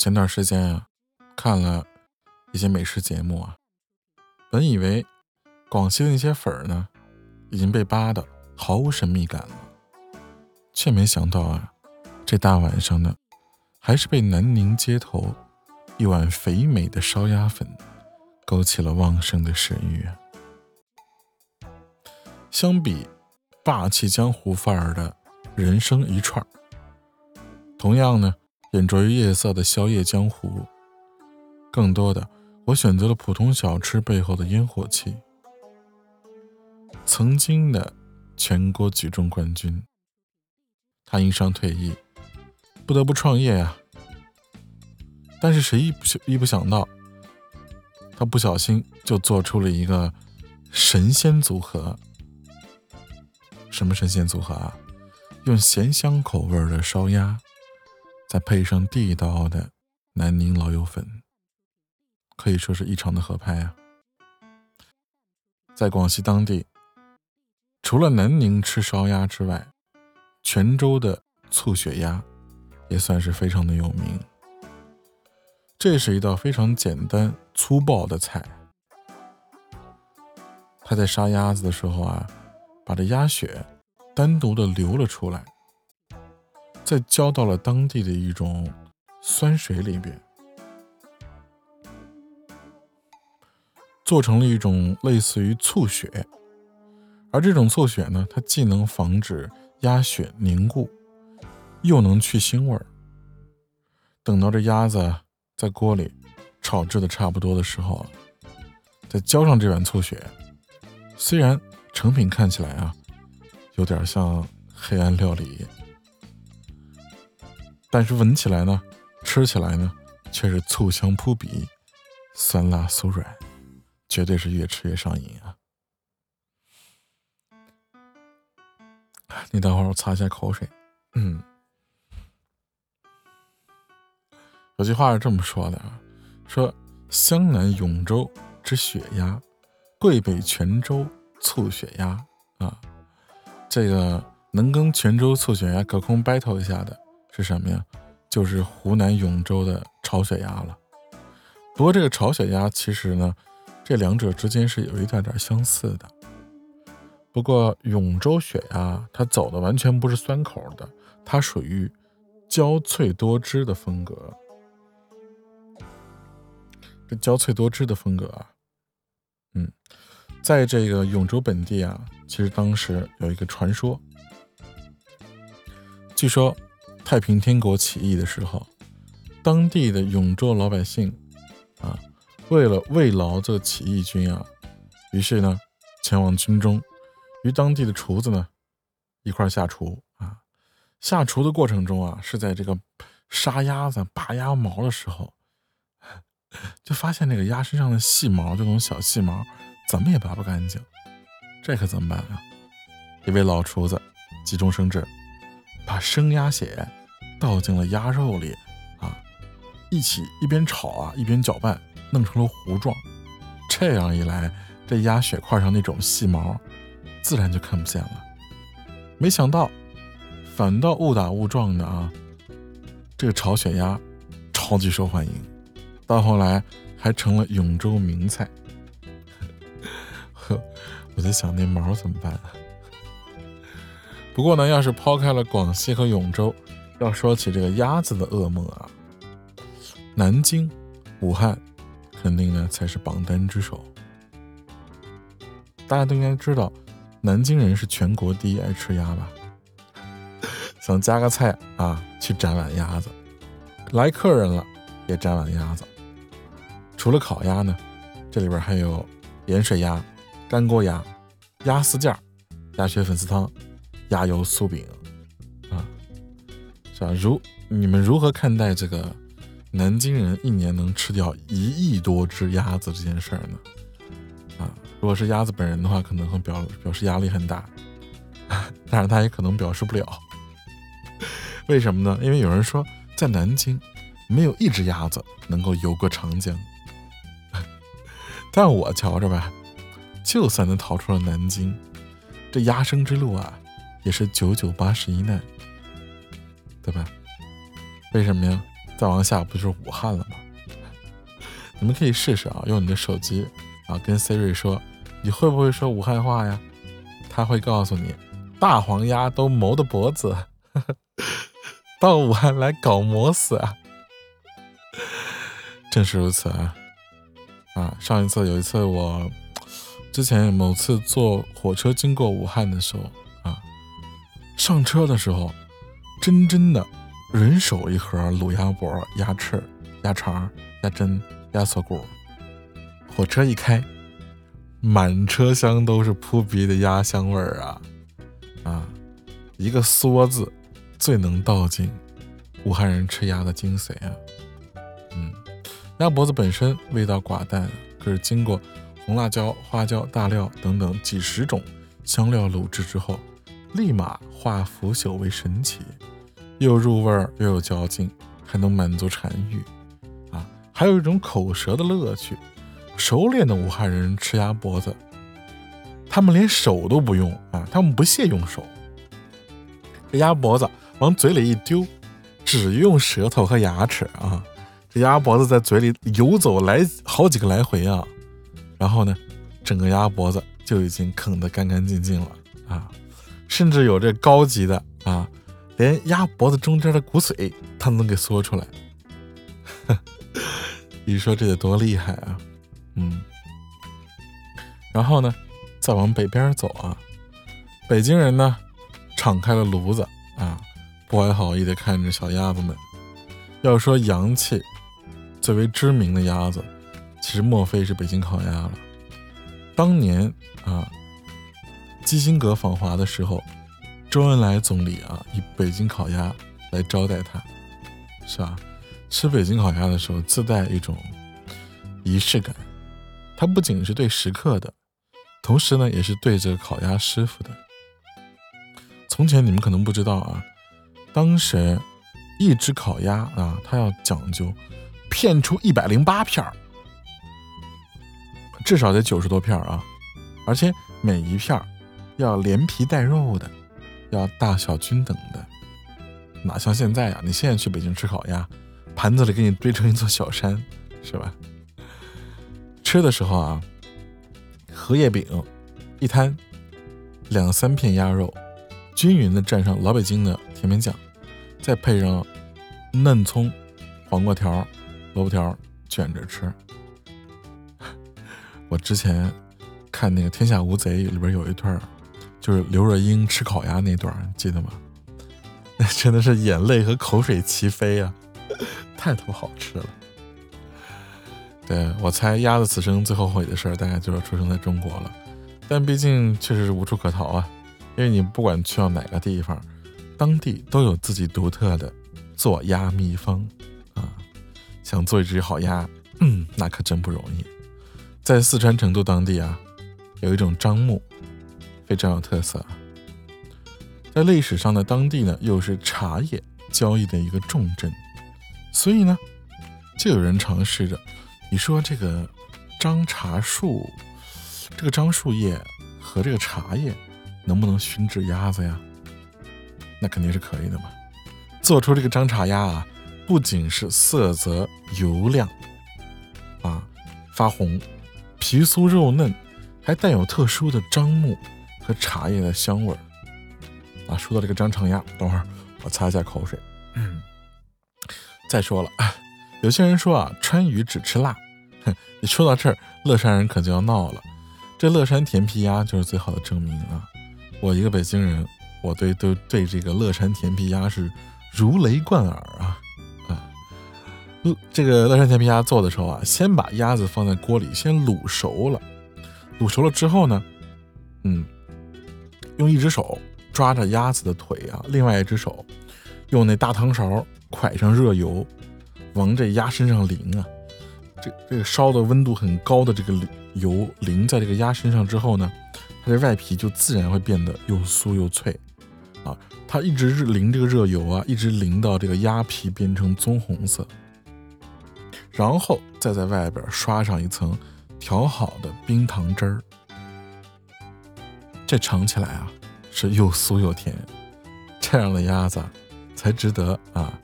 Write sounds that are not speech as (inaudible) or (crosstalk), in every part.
前段时间啊，看了一些美食节目啊，本以为广西的那些粉儿呢，已经被扒的毫无神秘感了，却没想到啊，这大晚上的，还是被南宁街头一碗肥美的烧鸭粉勾起了旺盛的食欲。相比霸气江湖范儿的人生一串，同样呢。眼着于夜色的宵夜江湖，更多的我选择了普通小吃背后的烟火气。曾经的全国举重冠军，他因伤退役，不得不创业呀。但是谁一不一不想到，他不小心就做出了一个神仙组合。什么神仙组合啊？用咸香口味的烧鸭。再配上地道的南宁老友粉，可以说是异常的合拍啊！在广西当地，除了南宁吃烧鸭之外，泉州的醋血鸭也算是非常的有名。这是一道非常简单粗暴的菜。他在杀鸭子的时候啊，把这鸭血单独的流了出来。再浇到了当地的一种酸水里边，做成了一种类似于醋血。而这种醋血呢，它既能防止鸭血凝固，又能去腥味儿。等到这鸭子在锅里炒制的差不多的时候，再浇上这碗醋血，虽然成品看起来啊，有点像黑暗料理。但是闻起来呢，吃起来呢，却是醋香扑鼻，酸辣酥软，绝对是越吃越上瘾啊！你等会儿我擦一下口水。嗯，有句话是这么说的啊，说湘南永州之血鸭，桂北泉州醋血鸭啊，这个能跟泉州醋血鸭隔空 battle 一下的。是什么呀？就是湖南永州的炒血鸭了。不过这个炒血鸭其实呢，这两者之间是有一点点相似的。不过永州血鸭它走的完全不是酸口的，它属于焦脆多汁的风格。这焦脆多汁的风格啊，嗯，在这个永州本地啊，其实当时有一个传说，据说。太平天国起义的时候，当地的永州老百姓啊，为了慰劳这个起义军啊，于是呢，前往军中，与当地的厨子呢一块下厨啊。下厨的过程中啊，是在这个杀鸭子、拔鸭毛的时候，就发现那个鸭身上的细毛，这种小细毛，怎么也拔不干净。这可怎么办啊？一位老厨子急中生智，把生鸭血。倒进了鸭肉里，啊，一起一边炒啊一边搅拌，弄成了糊状。这样一来，这鸭血块上那种细毛，自然就看不见了。没想到，反倒误打误撞的啊，这个炒血鸭超级受欢迎，到后来还成了永州名菜。呵，我在想那毛怎么办啊？(laughs) 不过呢，要是抛开了广西和永州。要说起这个鸭子的噩梦啊，南京、武汉肯定呢才是榜单之首。大家都应该知道，南京人是全国第一爱吃鸭吧？(laughs) 想加个菜啊，去斩碗鸭子；来客人了，也斩碗鸭子。除了烤鸭呢，这里边还有盐水鸭、干锅鸭、鸭丝架、鸭血粉丝汤、鸭油酥饼。啊，如你们如何看待这个南京人一年能吃掉一亿多只鸭子这件事儿呢？啊，如果是鸭子本人的话，可能会表表示压力很大，(laughs) 但是他也可能表示不了。(laughs) 为什么呢？因为有人说在南京没有一只鸭子能够游过长江，(laughs) 但我瞧着吧，就算能逃出了南京，这鸭生之路啊，也是九九八十一难。对吧？为什么呀？再往下不就是武汉了吗？你们可以试试啊，用你的手机啊跟 Siri 说，你会不会说武汉话呀？他会告诉你，大黄鸭都磨的脖子，(laughs) 到武汉来搞磨死啊！正是如此啊！啊，上一次有一次我之前某次坐火车经过武汉的时候啊，上车的时候，真真的人手一盒卤鸭脖、鸭翅、鸭肠、鸭胗、鸭锁骨，火车一开。满车厢都是扑鼻的鸭香味儿啊！啊，一个“嗦”字，最能道尽武汉人吃鸭的精髓啊！嗯，鸭脖子本身味道寡淡，可是经过红辣椒、花椒、大料等等几十种香料卤制之后，立马化腐朽为神奇，又入味儿又有嚼劲，还能满足馋欲啊！还有一种口舌的乐趣。熟练的武汉人吃鸭脖子，他们连手都不用啊，他们不屑用手。这鸭脖子往嘴里一丢，只用舌头和牙齿啊。这鸭脖子在嘴里游走来好几个来回啊，然后呢，整个鸭脖子就已经啃得干干净净了啊。甚至有这高级的啊，连鸭脖子中间的骨髓他能给嗦出来。(laughs) 你说这得多厉害啊！嗯，然后呢，再往北边走啊，北京人呢，敞开了炉子啊，不怀好意的看着小鸭子们。要说洋气，最为知名的鸭子，其实莫非是北京烤鸭了。当年啊，基辛格访华的时候，周恩来总理啊，以北京烤鸭来招待他，是吧？吃北京烤鸭的时候，自带一种仪式感。它不仅是对食客的，同时呢，也是对这个烤鸭师傅的。从前你们可能不知道啊，当时一只烤鸭啊，它要讲究片出一百零八片儿，至少得九十多片啊，而且每一片要连皮带肉的，要大小均等的，哪像现在啊？你现在去北京吃烤鸭，盘子里给你堆成一座小山，是吧？吃的时候啊，荷叶饼一摊，两三片鸭肉，均匀的蘸上老北京的甜面酱，再配上嫩葱、黄瓜条、萝卜条卷着吃。(laughs) 我之前看那个《天下无贼》里边有一段，就是刘若英吃烤鸭那段，记得吗？那 (laughs) 真的是眼泪和口水齐飞啊，太他妈好吃了。对我猜，鸭子此生最后悔的事儿，大概就是出生在中国了。但毕竟确实是无处可逃啊，因为你不管去到哪个地方，当地都有自己独特的做鸭秘方啊。想做一只好鸭，嗯，那可真不容易。在四川成都当地啊，有一种樟木，非常有特色。在历史上的当地呢，又是茶叶交易的一个重镇，所以呢，就有人尝试着。你说这个樟茶树，这个樟树叶和这个茶叶能不能熏制鸭子呀？那肯定是可以的嘛。做出这个樟茶鸭啊，不仅是色泽油亮啊发红，皮酥肉嫩，还带有特殊的樟木和茶叶的香味儿啊。说到这个张长鸭，等会儿我擦一下口水。嗯，(laughs) 再说了。有些人说啊，川渝只吃辣。哼，你说到这儿，乐山人可就要闹了。这乐山甜皮鸭就是最好的证明啊！我一个北京人，我对对对这个乐山甜皮鸭是如雷贯耳啊啊！这个乐山甜皮鸭做的时候啊，先把鸭子放在锅里先卤熟了，卤熟了之后呢，嗯，用一只手抓着鸭子的腿啊，另外一只手用那大汤勺蒯上热油。往这鸭身上淋啊，这这个烧的温度很高的这个油淋在这个鸭身上之后呢，它的外皮就自然会变得又酥又脆啊。它一直是淋这个热油啊，一直淋到这个鸭皮变成棕红色，然后再在外边刷上一层调好的冰糖汁儿，这尝起来啊是又酥又甜，这样的鸭子才值得啊。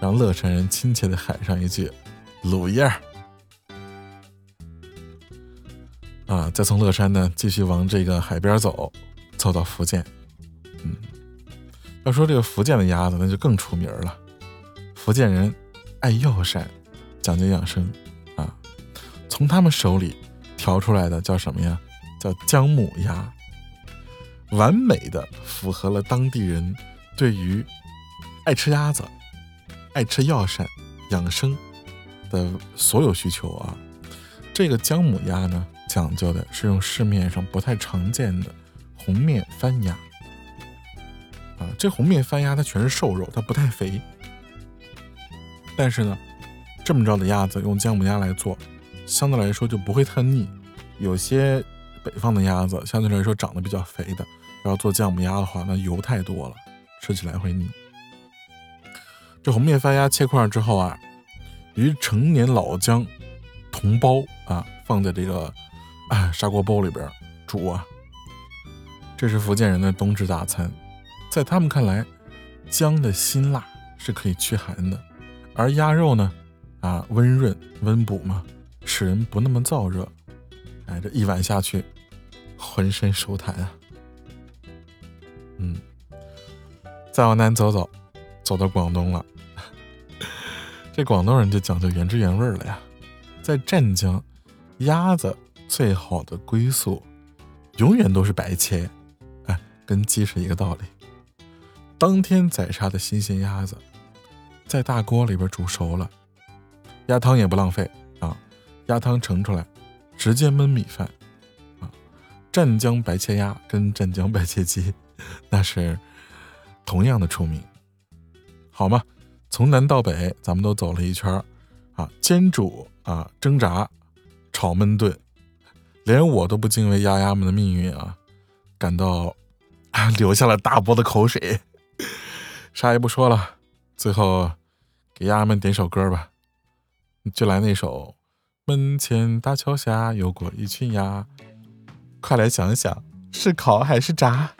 让乐山人亲切的喊上一句“卤鸭儿”。啊，再从乐山呢继续往这个海边走，走到福建。嗯，要说这个福建的鸭子，那就更出名了。福建人爱药膳，讲究养生啊。从他们手里调出来的叫什么呀？叫姜母鸭，完美的符合了当地人对于爱吃鸭子、爱吃药膳、养生的所有需求啊。这个姜母鸭呢？讲究的是用市面上不太常见的红面番鸭啊，这红面番鸭它全是瘦肉，它不太肥。但是呢，这么着的鸭子用姜母鸭来做，相对来说就不会太腻。有些北方的鸭子相对来说长得比较肥的，要做酱母鸭的话，那油太多了，吃起来会腻。这红面番鸭切块之后啊，与成年老姜同煲啊，放在这个。啊，砂锅煲里边煮啊，这是福建人的冬至大餐。在他们看来，姜的辛辣是可以驱寒的，而鸭肉呢，啊，温润温补嘛，使人不那么燥热。哎，这一碗下去，浑身舒坦啊。嗯，再往南走走，走到广东了。(laughs) 这广东人就讲究原汁原味了呀，在湛江，鸭子。最好的归宿，永远都是白切，哎，跟鸡是一个道理。当天宰杀的新鲜鸭子，在大锅里边煮熟了，鸭汤也不浪费啊，鸭汤盛出来，直接焖米饭。湛江白切鸭跟湛江白切鸡，(laughs) 那是同样的出名，好吗？从南到北，咱们都走了一圈啊，煎煮啊，蒸炸，炒焖炖。连我都不敬畏鸭鸭们的命运啊，感到啊流下了大波的口水。啥也不说了，最后给鸭们点首歌吧，就来那首《门前大桥下游过一群鸭》，快来想想是烤还是炸。